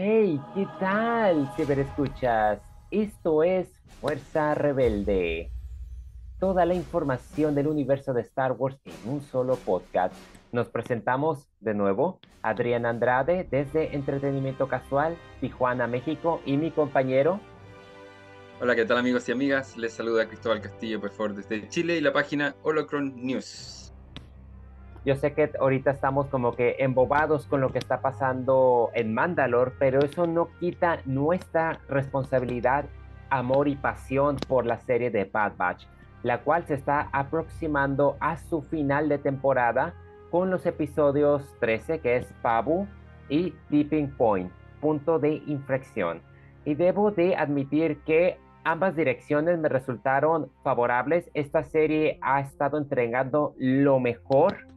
Hey, ¿qué tal, ciberescuchas? Esto es Fuerza Rebelde. Toda la información del universo de Star Wars en un solo podcast. Nos presentamos de nuevo, Adrián Andrade desde Entretenimiento Casual, Tijuana, México, y mi compañero. Hola, ¿qué tal amigos y amigas? Les saluda Cristóbal Castillo, por favor, desde Chile y la página Holocron News. Yo sé que ahorita estamos como que embobados con lo que está pasando en Mandalore, pero eso no quita nuestra responsabilidad, amor y pasión por la serie de Bad Batch, la cual se está aproximando a su final de temporada con los episodios 13, que es Pabu, y Tipping Point, punto de inflexión. Y debo de admitir que ambas direcciones me resultaron favorables. Esta serie ha estado entregando lo mejor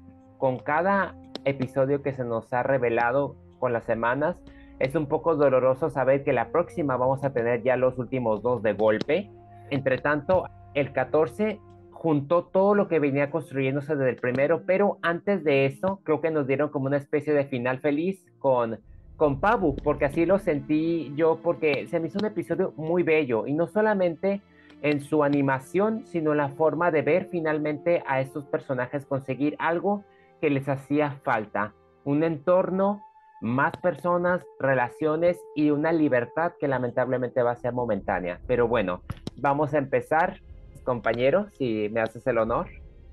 con cada episodio que se nos ha revelado con las semanas, es un poco doloroso saber que la próxima vamos a tener ya los últimos dos de golpe. Entre tanto, el 14 juntó todo lo que venía construyéndose desde el primero, pero antes de eso, creo que nos dieron como una especie de final feliz con, con Pabu, porque así lo sentí yo, porque se me hizo un episodio muy bello y no solamente en su animación, sino en la forma de ver finalmente a estos personajes conseguir algo que les hacía falta, un entorno, más personas, relaciones y una libertad que lamentablemente va a ser momentánea. Pero bueno, vamos a empezar, compañero, si me haces el honor.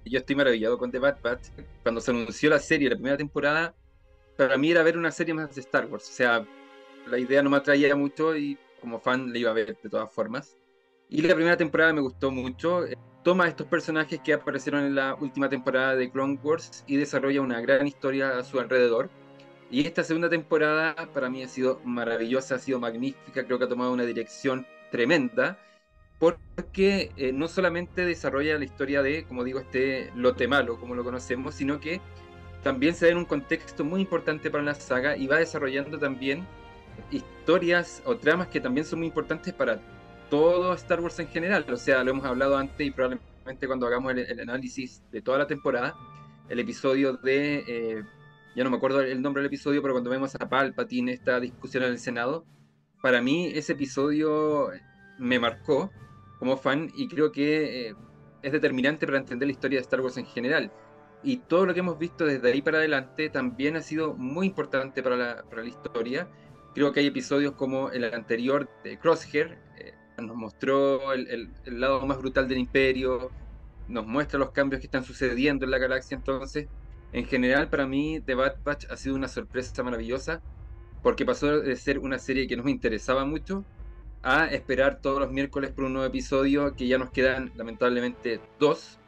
Yo estoy maravillado con The Bad Batch. Cuando se anunció la serie, la primera temporada, para mí era ver una serie más de Star Wars. O sea, la idea no me atraía mucho y como fan la iba a ver de todas formas. Y la primera temporada me gustó mucho toma estos personajes que aparecieron en la última temporada de Clone Wars y desarrolla una gran historia a su alrededor. Y esta segunda temporada para mí ha sido maravillosa, ha sido magnífica, creo que ha tomado una dirección tremenda, porque eh, no solamente desarrolla la historia de, como digo, este lote malo, como lo conocemos, sino que también se da en un contexto muy importante para la saga y va desarrollando también historias o tramas que también son muy importantes para todo Star Wars en general. O sea, lo hemos hablado antes y probablemente cuando hagamos el, análisis de toda la temporada, el episodio de, eh, ya no me acuerdo el nombre del episodio, pero cuando vemos a Palpatine, esta discusión en el Senado, para mí ese episodio me marcó como fan y creo que eh, es determinante para entender la historia de Star Wars en general. Y todo lo que hemos visto desde ahí para adelante también ha sido muy importante para la, para la historia. Creo que hay episodios como el anterior de Crosshair, eh, nos mostró el, lado más brutal del imperio, nos muestra los cambios que están sucediendo en la galaxia. Entonces, en general, para mí, The Bad Batch ha sido una sorpresa maravillosa, porque pasó de ser una serie que no me interesaba mucho a esperar todos los miércoles por un nuevo episodio, que ya nos quedan lamentablemente dos.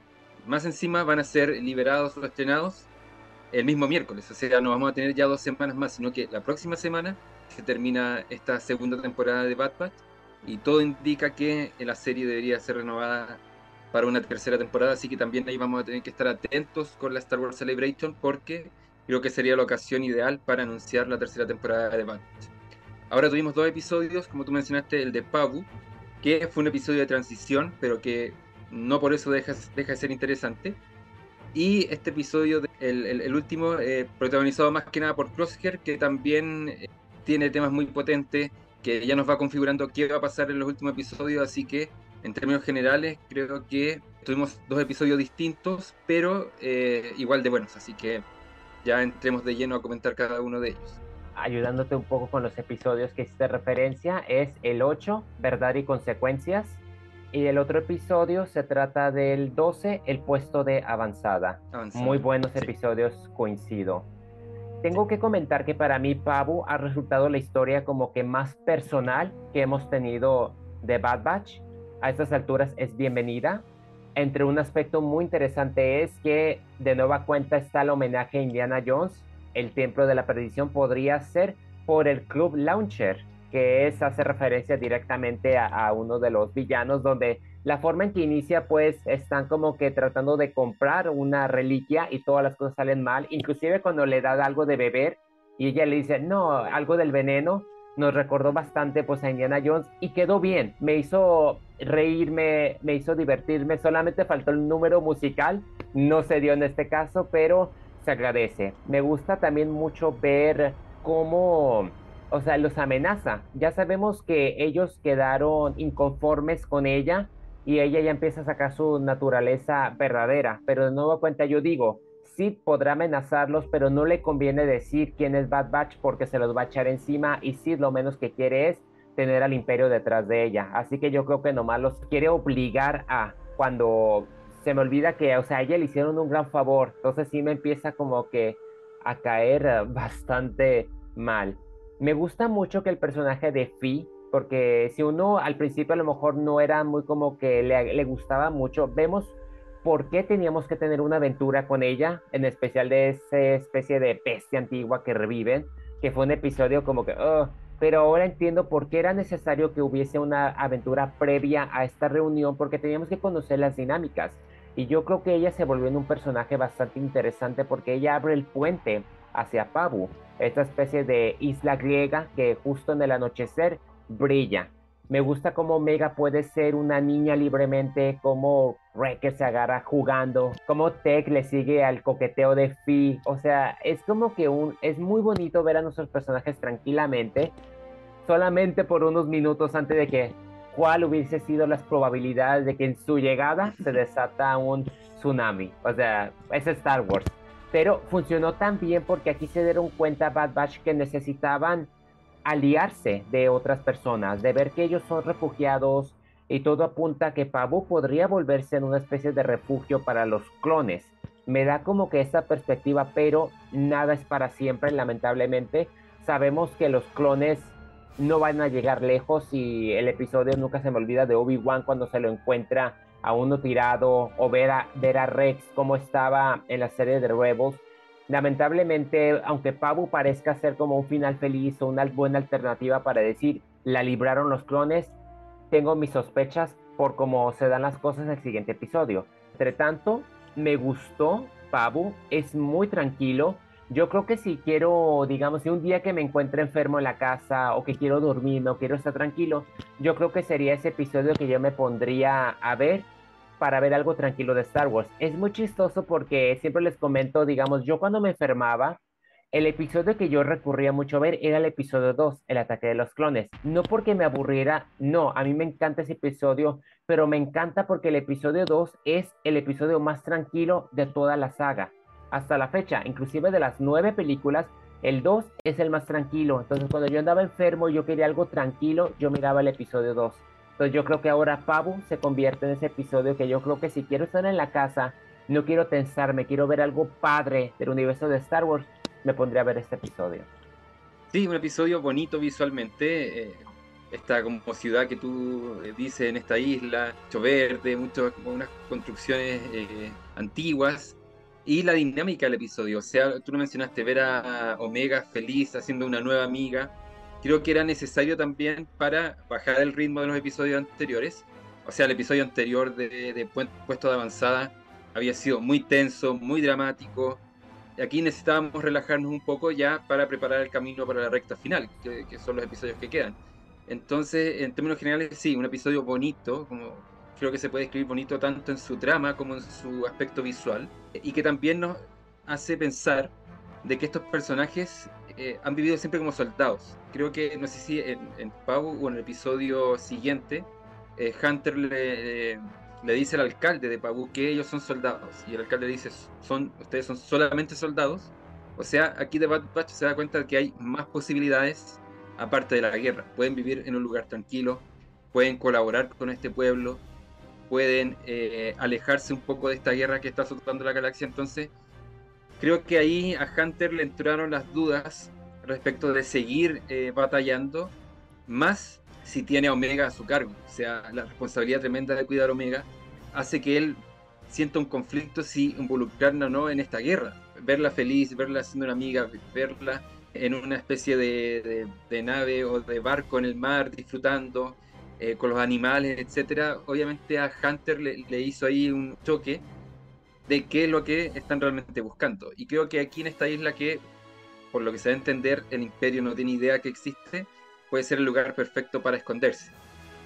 Más encima van a ser liberados o estrenados el mismo miércoles, o sea, no vamos a tener ya dos semanas más, sino que la próxima semana se termina esta segunda temporada de Bad Batch y todo indica que la serie debería ser renovada para una tercera temporada, así que también ahí vamos a tener que estar atentos con la Star Wars Celebration porque creo que sería la ocasión ideal para anunciar la tercera temporada de Batch. Ahora tuvimos dos episodios, como tú mencionaste, el de Pabu, que fue un episodio de transición, pero que no por eso deja, deja de ser interesante. Y este episodio, el, último, eh, protagonizado más que nada por Crosshair, que también eh, tiene temas muy potentes, que ya nos va configurando qué va a pasar en los últimos episodios, así que en términos generales creo que tuvimos dos episodios distintos, pero eh, igual de buenos, así que ya entremos de lleno a comentar cada uno de ellos. Ayudándote un poco con los episodios que hiciste referencia, es el 8, Verdad y Consecuencias, y el otro episodio se trata del 12, El puesto de avanzada. Muy buenos episodios, coincido. Tengo que comentar que para mí Pabu ha resultado la historia como que más personal que hemos tenido de Bad Batch. A estas alturas es bienvenida. Entre un aspecto muy interesante es que de nueva cuenta está el homenaje a Indiana Jones. El Templo de la Perdición podría ser por el Club Launcher, que es hace referencia directamente a, a uno de los villanos donde la forma en que inicia, pues están como que tratando de comprar una reliquia y todas las cosas salen mal, inclusive cuando le da algo de beber y ella le dice, no, algo del veneno, nos recordó bastante pues a Indiana Jones y quedó bien, me hizo reírme, me hizo divertirme, solamente faltó el número musical, no se dio en este caso, pero se agradece. Me gusta también mucho ver cómo o sea, los amenaza. Ya sabemos que ellos quedaron inconformes con ella y ella ya empieza a sacar su naturaleza verdadera, pero de nuevo cuenta yo digo, Sid podrá amenazarlos, pero no le conviene decir quién es Bad Batch porque se los va a echar encima y Sid lo menos que quiere es tener al imperio detrás de ella. Así que yo creo que nomás los quiere obligar a cuando se me olvida que, o sea, a ella le hicieron un gran favor. Entonces sí me empieza como que a caer bastante mal. Me gusta mucho que el personaje de Fi, porque si uno al principio a lo mejor no era muy como que le, le gustaba mucho, vemos por qué teníamos que tener una aventura con ella, en especial de esa especie de bestia antigua que reviven, que fue un episodio como que, pero ahora entiendo por qué era necesario que hubiese una aventura previa a esta reunión, porque teníamos que conocer las dinámicas. Y yo creo que ella se volvió en un personaje bastante interesante porque ella abre el puente hacia Pabu, esta especie de isla griega que justo en el anochecer brilla. Me gusta cómo Mega puede ser una niña libremente, cómo Wrecker se agarra jugando, cómo Tech le sigue al coqueteo de Fi. O sea, es como que un, es muy bonito ver a nuestros personajes tranquilamente, solamente por unos minutos antes de que cuál hubiese sido las probabilidades de que en su llegada se desata un tsunami. O sea, es Star Wars. Pero funcionó tan bien porque aquí se dieron cuenta Bad Batch que necesitaban aliarse de otras personas, de ver que ellos son refugiados y todo apunta a que Pabu podría volverse en una especie de refugio para los clones. Me da como que esa perspectiva, pero nada es para siempre, lamentablemente. Sabemos que los clones no van a llegar lejos y el episodio nunca se me olvida de Obi-Wan cuando se lo encuentra a uno tirado o ver a, ver a Rex como estaba en la serie de Rebels Lamentablemente, aunque Pabu parezca ser como un final feliz o una buena alternativa para decir la libraron los clones, tengo mis sospechas por cómo se dan las cosas en el siguiente episodio. Entre tanto, me gustó Pabu, es muy tranquilo. Yo creo que si quiero, digamos, si un día que me encuentre enfermo en la casa o que quiero dormir o quiero estar tranquilo, yo creo que sería ese episodio que yo me pondría a ver para ver algo tranquilo de Star Wars. Es muy chistoso porque siempre les comento, digamos, yo cuando me enfermaba, el episodio que yo recurría mucho a ver era el episodio 2, el ataque de los clones. No porque me aburriera, no, a mí me encanta ese episodio, pero me encanta porque el episodio 2 es el episodio más tranquilo de toda la saga. Hasta la fecha, inclusive de las nueve películas, el 2 es el más tranquilo. Entonces cuando yo andaba enfermo y yo quería algo tranquilo, yo miraba el episodio 2. Entonces yo creo que ahora Pabu se convierte en ese episodio que yo creo que si quiero estar en la casa, no quiero tensarme, quiero ver algo padre del universo de Star Wars, me pondría a ver este episodio. Sí, un episodio bonito visualmente. Eh, esta como ciudad que tú eh, dices en esta isla, mucho verde, mucho, unas construcciones eh, antiguas. Y la dinámica del episodio, o sea, tú no mencionaste ver a Omega feliz haciendo una nueva amiga, creo que era necesario también para bajar el ritmo de los episodios anteriores. O sea, el episodio anterior de, Puesto de Avanzada había sido muy tenso, muy dramático. Y aquí necesitábamos relajarnos un poco ya para preparar el camino para la recta final, que, son los episodios que quedan. Entonces, en términos generales, sí, un episodio bonito, como creo que se puede escribir bonito tanto en su trama como en su aspecto visual, y que también nos hace pensar de que estos personajes eh, han vivido siempre como soldados. Creo que, no sé si en, en Pau o en el episodio siguiente, eh, Hunter le, le, dice al alcalde de Pau que ellos son soldados. Y el alcalde dice, son, ustedes son solamente soldados. O sea, aquí de Bad Batch se da cuenta de que hay más posibilidades aparte de la guerra. Pueden vivir en un lugar tranquilo, pueden colaborar con este pueblo, pueden eh, alejarse un poco de esta guerra que está azotando la galaxia. Entonces, Creo que ahí a Hunter le entraron las dudas respecto de seguir eh, batallando, más si tiene a Omega a su cargo. O sea, la responsabilidad tremenda de cuidar Omega hace que él sienta un conflicto si involucrarla o no en esta guerra. Verla feliz, verla siendo una amiga, verla en una especie de, nave o de barco en el mar disfrutando eh, con los animales, etcétera. Obviamente a Hunter le hizo ahí un choque de qué es lo que están realmente buscando. Y creo que aquí en esta isla que, por lo que se va a entender, el imperio no tiene idea que existe, puede ser el lugar perfecto para esconderse.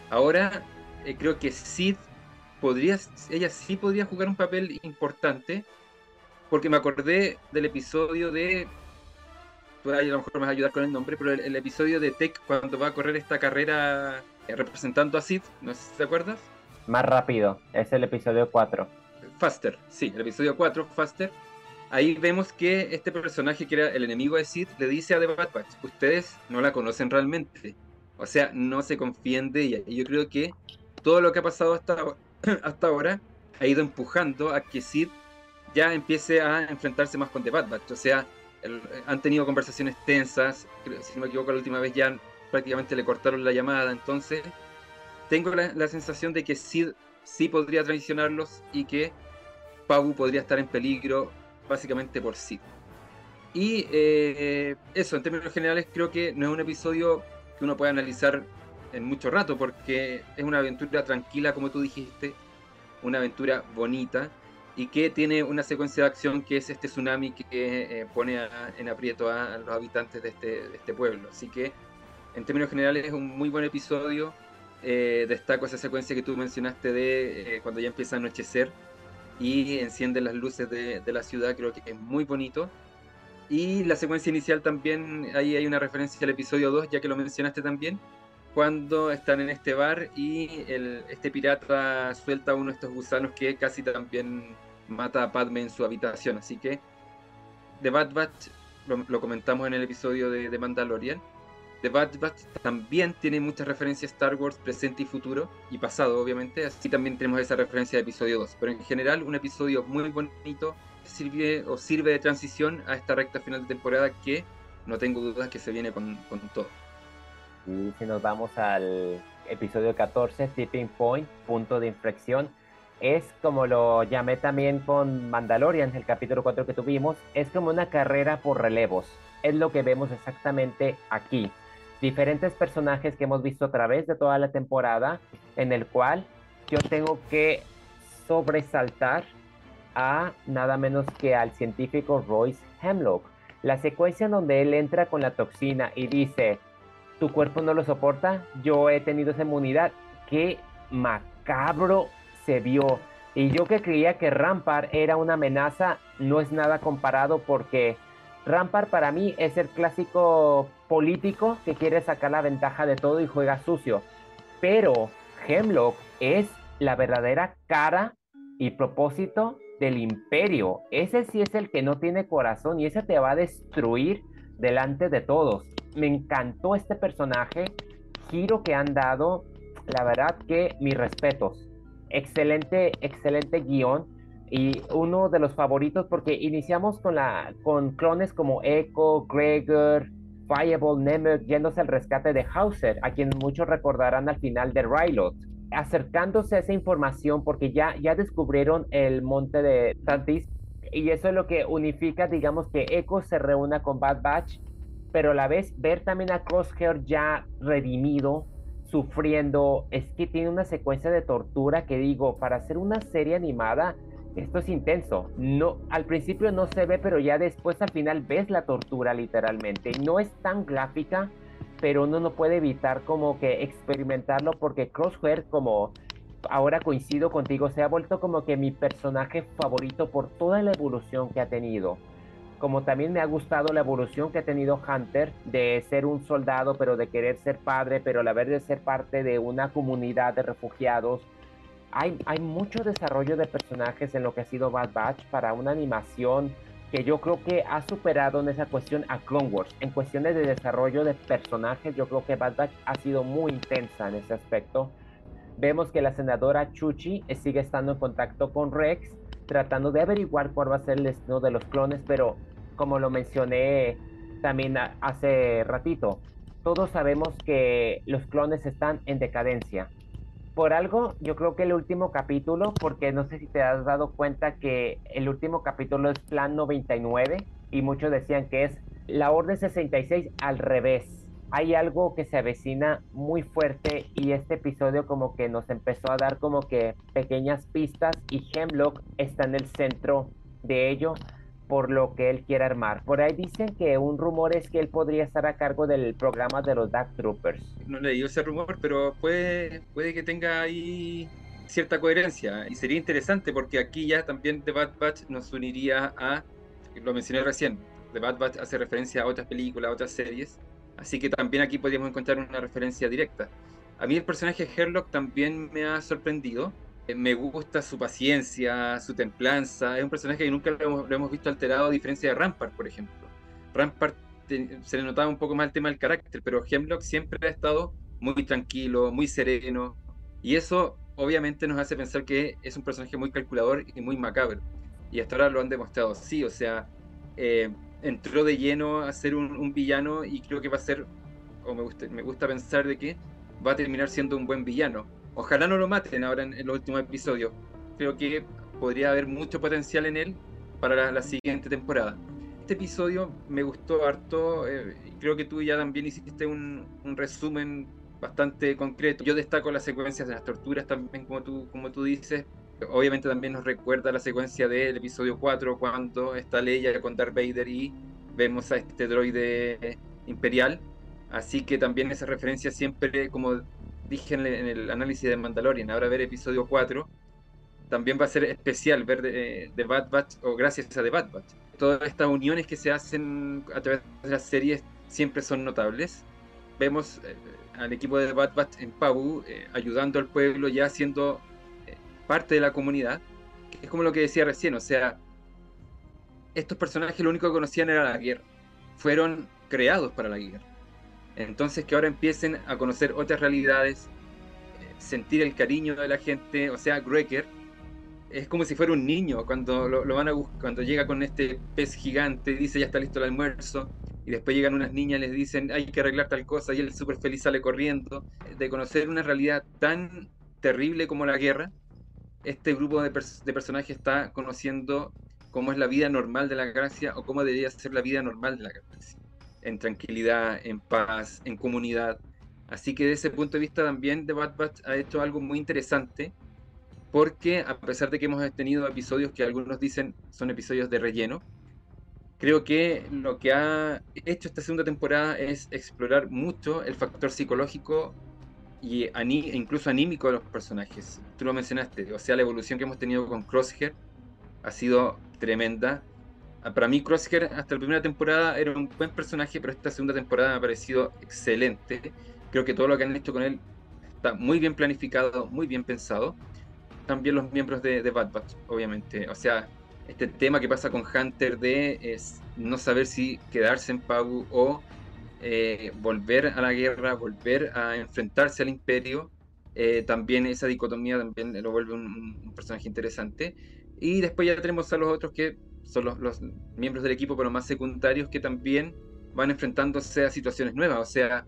Ahora, eh, creo que Sid podría, ella sí podría jugar un papel importante, porque me acordé del episodio de ahí a lo mejor me vas a ayudar con el nombre, pero el, episodio de Tech cuando va a correr esta carrera eh, representando a Sid, no sé si te acuerdas. Más rápido, es el episodio 4. Faster, sí, el episodio 4, Faster. Ahí vemos que este personaje que era el enemigo de Sid le dice a The Bad Batch, ustedes no la conocen realmente. O sea, no se confíen de ella. Y yo creo que todo lo que ha pasado hasta, hasta ahora ha ido empujando a que Sid ya empiece a enfrentarse más con The Bad Batch. O sea, han tenido conversaciones tensas, si no me equivoco la última vez ya prácticamente le cortaron la llamada, entonces tengo la, sensación de que Sid sí podría traicionarlos y que Pau podría estar en peligro básicamente por Sid. Y eh, eso, en términos generales, creo que no es un episodio que uno pueda analizar en mucho rato, porque es una aventura tranquila, como tú dijiste, una aventura bonita, y que tiene una secuencia de acción que es este tsunami que eh, pone en aprieto a, los habitantes de este, de este, pueblo. Así que, en términos generales, es un muy buen episodio. Eh, destaco esa secuencia que tú mencionaste de cuando ya empieza a anochecer y encienden las luces de, de, la ciudad, creo que es muy bonito. Y la secuencia inicial también, ahí hay una referencia al episodio 2, ya que lo mencionaste también, cuando están en este bar y el, este pirata suelta uno de estos gusanos que casi también mata a Padme en su habitación. Así que The Bad Batch, lo, comentamos en el episodio de, de, Mandalorian, The Bad Batch también tiene muchas referencias a Star Wars presente y futuro, y pasado obviamente, así también tenemos esa referencia de episodio 2. Pero en general un episodio muy bonito, sirve o sirve de transición a esta recta final de temporada que no tengo dudas que se viene con, con todo. Y si nos vamos al episodio 14, Tipping Point, punto de inflexión, es como lo llamé también con Mandalorian, el capítulo 4 que tuvimos, es como una carrera por relevos. Es lo que vemos exactamente aquí. Diferentes personajes que hemos visto a través de toda la temporada, en el cual yo tengo que sobresaltar a nada menos que al científico Royce Hemlock. La secuencia en donde él entra con la toxina y dice, tu cuerpo no lo soporta, yo he tenido esa inmunidad. Qué macabro se vio. Y yo que creía que Rampart era una amenaza, no es nada comparado porque Rampart para mí es el clásico político que quiere sacar la ventaja de todo y juega sucio. Pero Hemlock es la verdadera cara y propósito del imperio. Ese sí es el que no tiene corazón y ese te va a destruir delante de todos. Me encantó este personaje, giro que han dado, la verdad que mis respetos. Excelente, excelente guion y uno de los favoritos porque iniciamos con, la, con clones como Echo, Gregor, Fireball, Nemec yéndose al rescate de Hauser, a quien muchos recordarán al final de Rylot. Acercándose a esa información porque ya, ya descubrieron el monte de Tantis y eso es lo que unifica, digamos, que Echo se reúna con Bad Batch, pero a la vez ver también a Crosshair ya redimido, sufriendo, es que tiene una secuencia de tortura que digo, para hacer una serie animada, esto es intenso. No, al principio no se ve, pero ya después al final ves la tortura literalmente. No es tan gráfica, pero uno no puede evitar como que experimentarlo porque Crosshair como ahora coincido contigo, se ha vuelto como que mi personaje favorito por toda la evolución que ha tenido. Como también me ha gustado la evolución que ha tenido Hunter de ser un soldado, pero de querer ser padre, pero a la vez de ser parte de una comunidad de refugiados. Hay, mucho desarrollo de personajes en lo que ha sido Bad Batch para una animación que yo creo que ha superado en esa cuestión a Clone Wars. En cuestiones de desarrollo de personajes, yo creo que Bad Batch ha sido muy intensa en ese aspecto Vemos que la senadora Chuchi sigue estando en contacto con Rex, tratando de averiguar cuál va a ser el destino de los clones, pero como lo mencioné también hace ratito, todos sabemos que los clones están en decadencia. Por algo, yo creo que el último capítulo, porque no sé si te has dado cuenta que el último capítulo es Plan 99 y muchos decían que es la Orden 66 al revés. Hay algo que se avecina muy fuerte y este episodio como que nos empezó a dar como que pequeñas pistas y Hemlock está en el centro de ello por lo que él quiere armar. Por ahí dicen que un rumor es que él podría estar a cargo del programa de los Dark Troopers. No leí ese rumor, pero puede, puede que tenga ahí cierta coherencia y sería interesante porque aquí ya también The Bad Batch nos uniría a, lo mencioné recién, The Bad Batch hace referencia a otras películas, a otras series, así que también aquí podríamos encontrar una referencia directa. A mí el personaje Herlock también me ha sorprendido. Eh, me gusta su paciencia, su templanza. Es un personaje que nunca lo hemos, visto alterado, a diferencia de Rampart, por ejemplo. Rampart se le notaba un poco más el tema del carácter, pero Hemlock siempre ha estado muy tranquilo, muy sereno. Y eso obviamente nos hace pensar que es un personaje muy calculador y muy macabro. Y hasta ahora lo han demostrado así, o sea, eh, entró de lleno a ser un, villano y creo que va a ser, o me me gusta pensar de que va a terminar siendo un buen villano. Ojalá no lo maten ahora en, los últimos episodios. Creo que podría haber mucho potencial en él para la, siguiente temporada. Este episodio me gustó harto. Eh, creo que tú ya también hiciste un, un resumen bastante concreto. Yo destaco las secuencias de las torturas también, como tú, como tú dices. Obviamente también nos recuerda la secuencia del episodio 4, cuando está Leia con Darth Vader y vemos a este droide imperial. Así que también esa referencia siempre, como dije en el, análisis de Mandalorian, ahora ver episodio 4, también va a ser especial ver de, de, Bad Batch o gracias a The Bad Batch. Todas estas uniones que se hacen a través de las series siempre son notables. Vemos eh, al equipo de Bad Batch en Pabu, eh, ayudando al pueblo, ya siendo eh, parte de la comunidad, que es como lo que decía recién, o sea, estos personajes lo único que conocían era la guerra, fueron creados para la guerra. Entonces que ahora empiecen a conocer otras realidades, eh, sentir el cariño de la gente, o sea, Greker es como si fuera un niño cuando lo, van a cuando llega con este pez gigante, dice ya está listo el almuerzo, y después llegan unas niñas les dicen hay que arreglar tal cosa, y él súper feliz sale corriendo. De conocer una realidad tan terrible como la guerra, este grupo de, personajes está conociendo cómo es la vida normal de la galaxia o cómo debería ser la vida normal de la galaxia. En tranquilidad, en paz, en comunidad. Así que desde ese punto de vista también The Bad Batch ha hecho algo muy interesante porque a pesar de que hemos tenido episodios que algunos dicen son episodios de relleno, creo que lo que ha hecho esta segunda temporada es explorar mucho el factor psicológico y incluso anímico de los personajes. Tú lo mencionaste, o sea, la evolución que hemos tenido con Crosshair ha sido tremenda. Ah, para mí Crosshair hasta la primera temporada era un buen personaje, pero esta segunda temporada me ha parecido excelente. Creo que todo lo que han hecho con él está muy bien planificado, muy bien pensado también los miembros de, Bad Batch, obviamente. O sea, este tema que pasa con Hunter de es no saber si quedarse en Pagu o eh, volver a la guerra, volver a enfrentarse al imperio. Eh, también esa dicotomía también lo vuelve un, personaje interesante. Y después ya tenemos a los otros que son los, los, miembros del equipo, pero más secundarios, que también van enfrentándose a situaciones nuevas. O sea,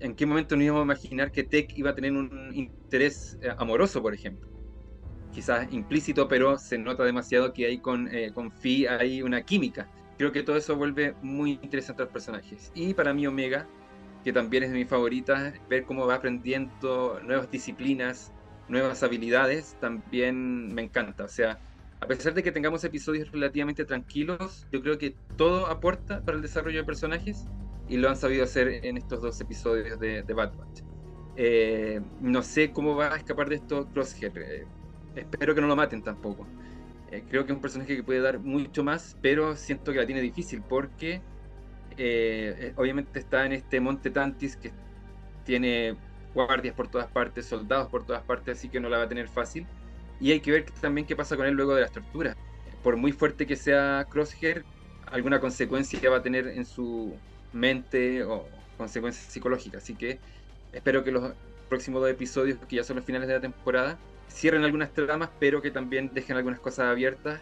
¿en qué momento nos íbamos a imaginar que Tech iba a tener un interés eh, amoroso, por ejemplo? quizás implícito, pero se nota demasiado que hay con, eh, con Fi hay una química. Creo que todo eso vuelve muy interesante a los personajes. Y para mí Omega, que también es de mis favoritas, ver cómo va aprendiendo nuevas disciplinas, nuevas habilidades, también me encanta. O sea, a pesar de que tengamos episodios relativamente tranquilos, yo creo que todo aporta para el desarrollo de personajes y lo han sabido hacer en estos dos episodios de, de Bad Batch. Eh, no sé cómo va a escapar de esto Crosshair. Eh, espero que no lo maten tampoco. Eh, creo que es un personaje que puede dar mucho más, pero siento que la tiene difícil porque eh, eh, obviamente está en este monte Tantis que tiene guardias por todas partes, soldados por todas partes, así que no la va a tener fácil. Y hay que ver también qué pasa con él luego de las torturas. Por muy fuerte que sea Crosshair, alguna consecuencia va a tener en su mente o consecuencias psicológicas. Así que espero que los próximos dos episodios, que ya son los finales de la temporada, cierren algunas tramas, pero que también dejen algunas cosas abiertas.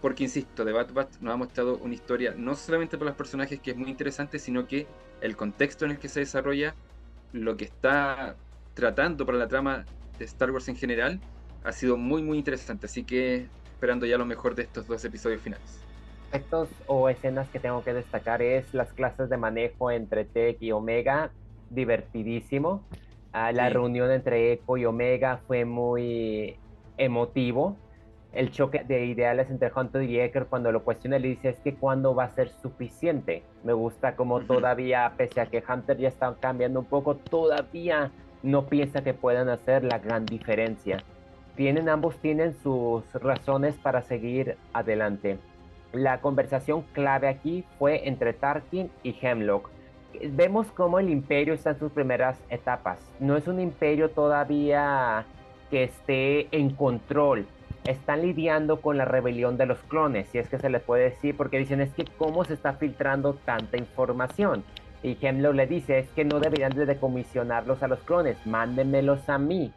Porque, insisto, The Bad Batch nos ha mostrado una historia no solamente por los personajes que es muy interesante, sino que el contexto en el que se desarrolla, lo que está tratando para la trama de Star Wars en general, ha sido muy, muy interesante. Así que esperando ya lo mejor de estos dos episodios finales. Aspectos o escenas que tengo que destacar es las clases de manejo entre Tech y Omega, divertidísimo la reunión entre Echo y Omega fue muy emotivo. El choque de ideales entre Hunter y Ecker cuando lo cuestiona le dice es que cuándo va a ser suficiente. Me gusta como todavía, pese a que Hunter ya está cambiando un poco, todavía no piensa que puedan hacer la gran diferencia. Tienen, ambos tienen sus razones para seguir adelante. la conversación clave aquí fue entre Tarkin y Hemlock. Vemos cómo el imperio está en sus primeras etapas. No es un imperio todavía que esté en control. Están lidiando con la rebelión de los clones, si es que se les puede decir, porque dicen es que cómo se está filtrando tanta información. Y Hemlock le dice es que no deberían de decomisionarlos a los clones, mándenmelos a mí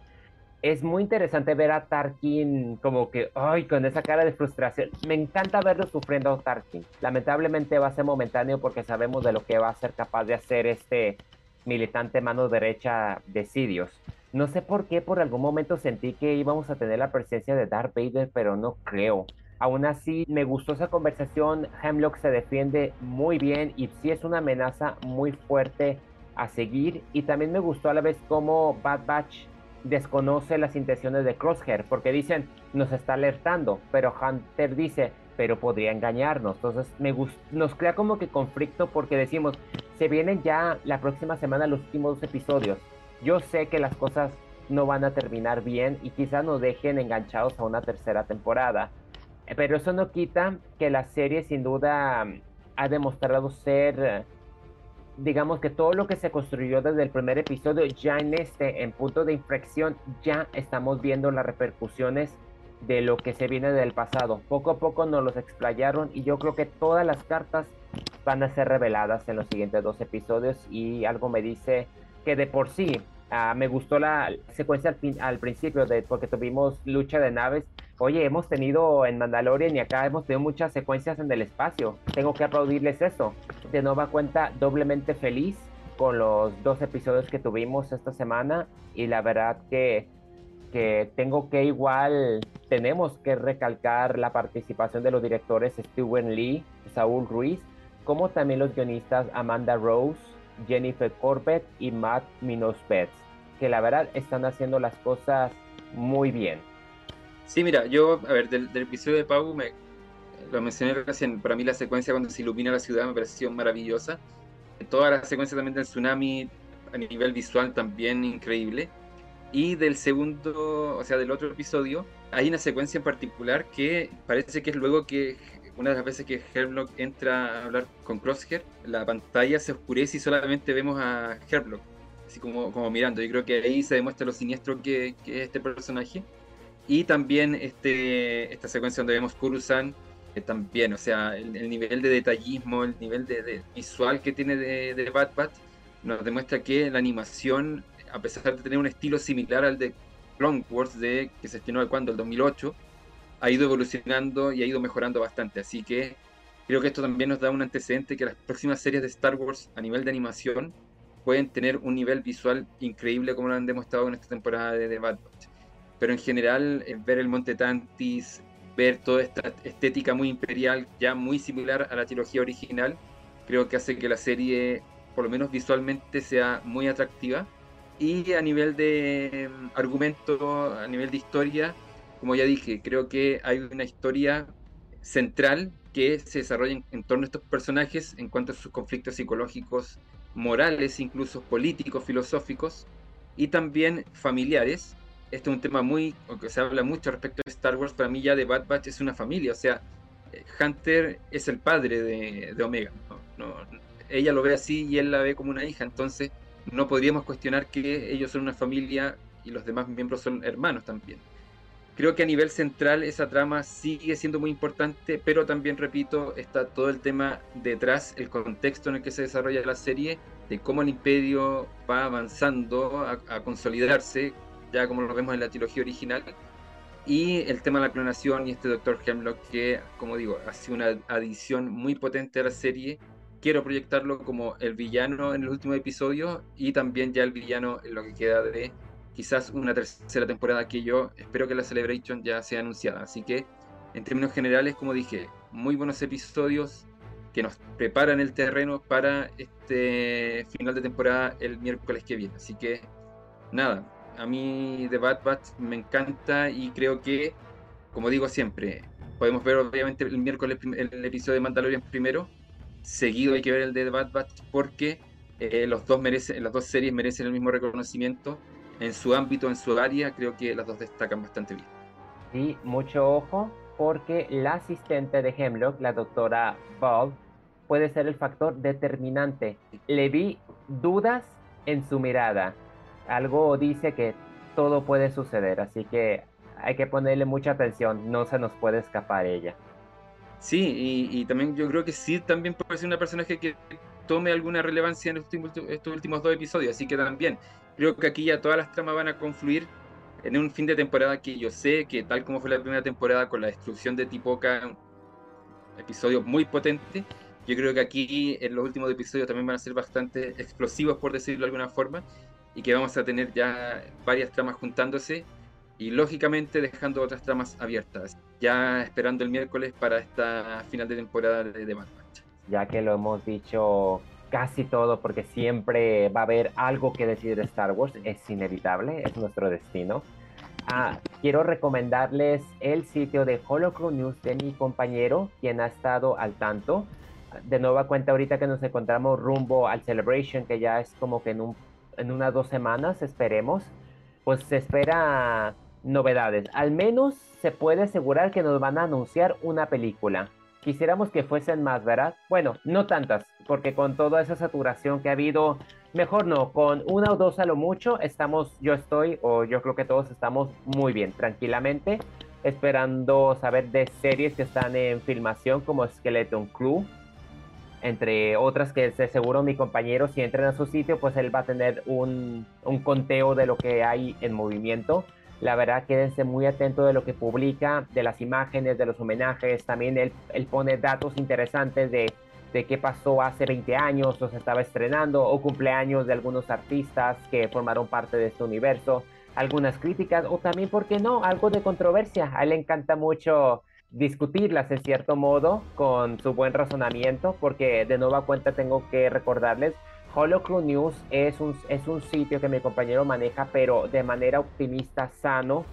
es muy interesante ver a Tarkin como que, ay, con esa cara de frustración. Me encanta verlo sufriendo a Tarkin. Lamentablemente va a ser momentáneo porque sabemos de lo que va a ser capaz de hacer este militante mano derecha de Sidious. No sé por qué por algún momento sentí que íbamos a tener la presencia de Darth Vader, pero no creo. Aún así, me gustó esa conversación. Hemlock se defiende muy bien y sí es una amenaza muy fuerte a seguir. Y también me gustó a la vez cómo Bad Batch desconoce las intenciones de Crosshair porque dicen nos está alertando, pero Hunter dice pero podría engañarnos. Entonces me nos crea como que conflicto porque decimos se vienen ya la próxima semana los últimos dos episodios. Yo sé que las cosas no van a terminar bien y quizás nos dejen enganchados a una tercera temporada. Pero eso no quita que la serie sin duda ha demostrado ser digamos que todo lo que se construyó desde el primer episodio, ya en este, en punto de inflexión, ya estamos viendo las repercusiones de lo que se viene del pasado. Poco a poco nos los explayaron y yo creo que todas las cartas van a ser reveladas en los siguientes dos episodios y algo me dice que de por sí Ah, me gustó la secuencia al, al, principio, de, porque tuvimos lucha de naves. Oye, hemos tenido en Mandalorian y acá hemos tenido muchas secuencias en el espacio. Tengo que aplaudirles eso. De nueva cuenta, doblemente feliz con los dos episodios que tuvimos esta semana y la verdad que, que tengo que igual, tenemos que recalcar la participación de los directores Steven Lee, Saúl Ruiz, como también los guionistas Amanda Rose, Jennifer Corbett y Matt Minospets que la verdad están haciendo las cosas muy bien. Sí, mira, yo, a ver, del, episodio de Pau, me, lo mencioné recién, para mí la secuencia cuando se ilumina la ciudad me pareció maravillosa. Toda la secuencia también del tsunami a nivel visual también increíble. Y del segundo, o sea, del otro episodio, hay una secuencia en particular que parece que es luego que una de las veces que Herblock entra a hablar con Crosshair, la pantalla se oscurece y solamente vemos a Herblock así como, como mirando. Yo creo que ahí se demuestra lo siniestro que, es este personaje. Y también este, esta secuencia donde vemos Kurusan, que también, o sea, el, nivel de detallismo, el nivel de, visual que tiene de, de Bad Bat, nos demuestra que la animación, a pesar de tener un estilo similar al de Clone Wars, de, que se estrenó de cuando, el 2008, ha ido evolucionando y ha ido mejorando bastante. Así que creo que esto también nos da un antecedente que las próximas series de Star Wars a nivel de animación pueden tener un nivel visual increíble como lo han demostrado en esta temporada de The Bad Batch. Pero en general, eh, ver el Monte Tantis, ver toda esta estética muy imperial, ya muy similar a la trilogía original, creo que hace que la serie, por lo menos visualmente, sea muy atractiva. Y a nivel de mm, argumento, a nivel de historia, como ya dije, creo que hay una historia central que se desarrolla en torno a estos personajes en cuanto a sus conflictos psicológicos morales, incluso políticos, filosóficos y también familiares. Este es un tema muy, que se habla mucho respecto a Star Wars, para mí ya de Bad Batch es una familia, o sea, eh, Hunter es el padre de, Omega, ella lo ve así y él la ve como una hija, entonces no podríamos cuestionar que ellos son una familia y los demás miembros son hermanos también. Creo que a nivel central esa trama sigue siendo muy importante, pero también, repito, está todo el tema detrás, el contexto en el que se desarrolla la serie, de cómo el imperio va avanzando a, consolidarse, ya como lo vemos en la trilogía original, y el tema de la clonación y este Doctor Hemlock que, como digo, ha sido una adición muy potente a la serie. Quiero proyectarlo como el villano en el último episodio y también ya el villano en lo que queda de quizás una tercera temporada que yo espero que la Celebration ya sea anunciada. Así que, en términos generales, como dije, muy buenos episodios que nos preparan el terreno para este final de temporada el miércoles que viene. Así que, nada, a mí The Bad Batch me encanta y creo que, como digo siempre, podemos ver obviamente el miércoles el episodio de Mandalorian primero, seguido hay que ver el de The Bad Batch porque eh, los dos merecen, las dos series merecen el mismo reconocimiento en su ámbito, en su área, creo que las dos destacan bastante bien. Y mucho ojo, porque la asistente de Hemlock, la doctora Bob, puede ser el factor determinante. Le vi dudas en su mirada. Algo dice que todo puede suceder, así que hay que ponerle mucha atención, no se nos puede escapar ella. Sí, y, también yo creo que sí, también puede ser una personaje que tome alguna relevancia en estos últimos, dos episodios, así que también creo que aquí ya todas las tramas van a confluir en un fin de temporada que yo sé que tal como fue la primera temporada con la destrucción de Tipoca, episodio muy potente, yo creo que aquí en los últimos episodios también van a ser bastante explosivos, por decirlo de alguna forma, y que vamos a tener ya varias tramas juntándose y lógicamente dejando otras tramas abiertas, ya esperando el miércoles para esta final de temporada de Bad Ya que lo hemos dicho casi todo, porque siempre va a haber algo que decir de Star Wars, es inevitable, es nuestro destino. Ah, quiero recomendarles el sitio de Holocron News de mi compañero, quien ha estado al tanto de nueva cuenta ahorita que nos encontramos rumbo al Celebration, que ya es como que en, un, en unas dos semanas, esperemos, pues se espera novedades. Al menos se puede asegurar que nos van a anunciar una película. Quisiéramos que fuesen más, ¿verdad? Bueno, no tantas, porque con toda esa saturación que ha habido, mejor no, con una o dos a lo mucho, estamos, yo estoy, o yo creo que todos estamos muy bien, tranquilamente, esperando saber de series que están en filmación como Skeleton Crew, entre otras que de seguro mi compañero si entran a su sitio pues él va a tener un, un, conteo de lo que hay en movimiento. La verdad quédense muy atentos de lo que publica, de las imágenes, de los homenajes, también él, él pone datos interesantes de, de qué pasó hace 20 años o se estaba estrenando o cumpleaños de algunos artistas que formaron parte de este universo, algunas críticas o también, ¿por qué no?, algo de controversia. A él le encanta mucho discutirlas en cierto modo con su buen razonamiento, porque de nueva cuenta tengo que recordarles, Holocron News es un, es un sitio que mi compañero maneja, pero de manera optimista, sano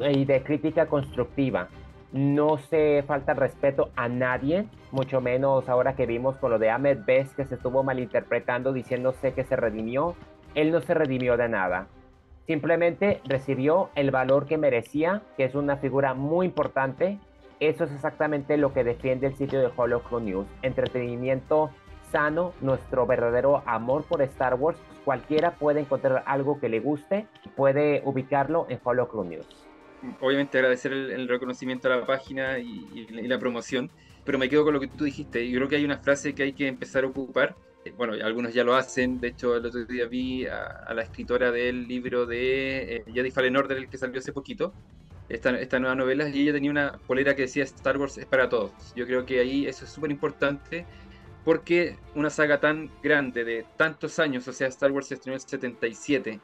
y de crítica constructiva. No se falta respeto a nadie, mucho menos ahora que vimos con lo de Ahmed Best que se estuvo malinterpretando diciéndose que se redimió. Él no se redimió de nada. Simplemente recibió el valor que merecía, que es una figura muy importante eso es exactamente lo que defiende el sitio de Holocron News. Entretenimiento sano, nuestro verdadero amor por Star Wars. Cualquiera puede encontrar algo que le guste, puede ubicarlo en Holocron News. Obviamente agradecer el, reconocimiento a la página y, la promoción, pero me quedo con lo que tú dijiste. Yo creo que hay una frase que hay que empezar a ocupar. Bueno, algunos ya lo hacen. De hecho, el otro día vi a, la escritora del libro de eh, Jedi Fallen Order, el que salió hace poquito, esta, esta, nueva novela y ella tenía una polera que decía Star Wars es para todos. Yo creo que ahí eso es súper importante porque una saga tan grande de tantos años, o sea, Star Wars se estrenó en el 77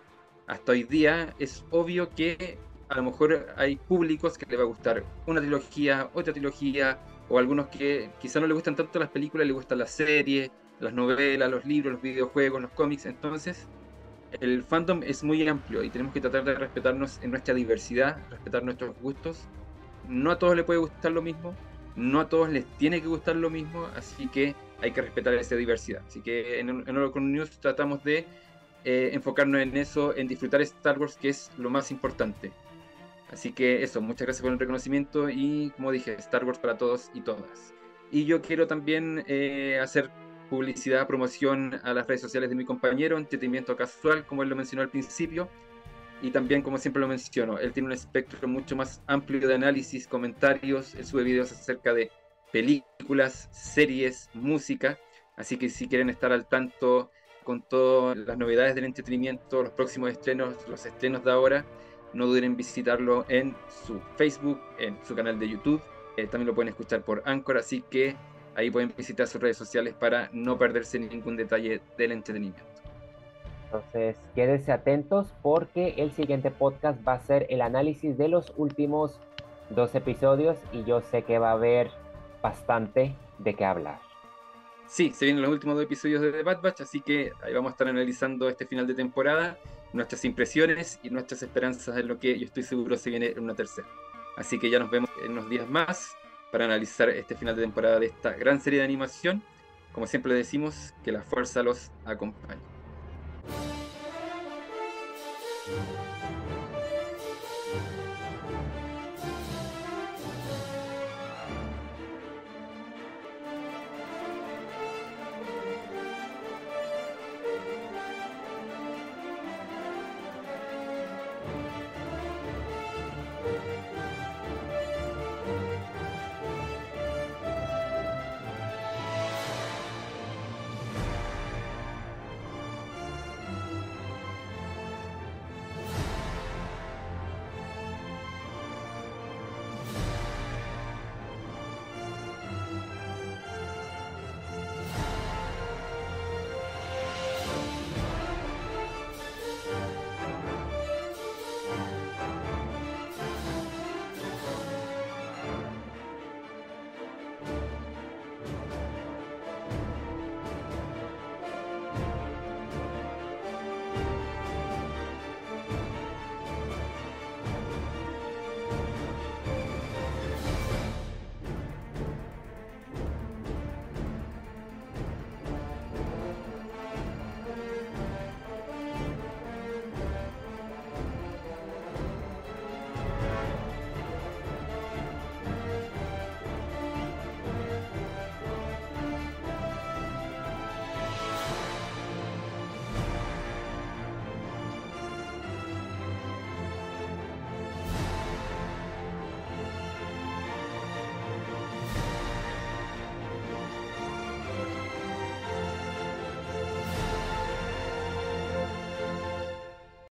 hasta hoy día, es obvio que a lo mejor hay públicos que le va a gustar una trilogía, otra trilogía, o algunos que quizá no le gustan tanto las películas, le gustan las series, las novelas, los libros, los videojuegos, los cómics. Entonces, el fandom es muy amplio y tenemos que tratar de respetarnos en nuestra diversidad, respetar nuestros gustos. No a todos les puede gustar lo mismo, no a todos les tiene que gustar lo mismo, así que hay que respetar esa diversidad. Así que en, en News tratamos de eh, enfocarnos en eso, en disfrutar Star Wars, que es lo más importante. Así que eso, muchas gracias por el reconocimiento y como dije, Star Wars para todos y todas. Y yo quiero también eh, hacer publicidad, promoción a las redes sociales de mi compañero, entretenimiento casual, como él lo mencionó al principio. Y también, como siempre lo menciono, él tiene un espectro mucho más amplio de análisis, comentarios, él sube videos acerca de películas, series, música. Así que si quieren estar al tanto con todas las novedades del entretenimiento, los próximos estrenos, los estrenos de ahora, no duden en visitarlo en su Facebook, en su canal de YouTube. Eh, también lo pueden escuchar por Anchor, así que Ahí pueden visitar sus redes sociales para no perderse ningún detalle del entretenimiento. Entonces, quédense atentos porque el siguiente podcast va a ser el análisis de los últimos dos episodios y yo sé que va a haber bastante de qué hablar. Sí, se vienen los últimos dos episodios de The Bad Batch, así que ahí vamos a estar analizando este final de temporada, nuestras impresiones y nuestras esperanzas en lo que yo estoy seguro se viene en una tercera. Así que ya nos vemos en unos días más para analizar este final de temporada de esta gran serie de animación. Como siempre decimos, que la fuerza los acompañe. Thank you.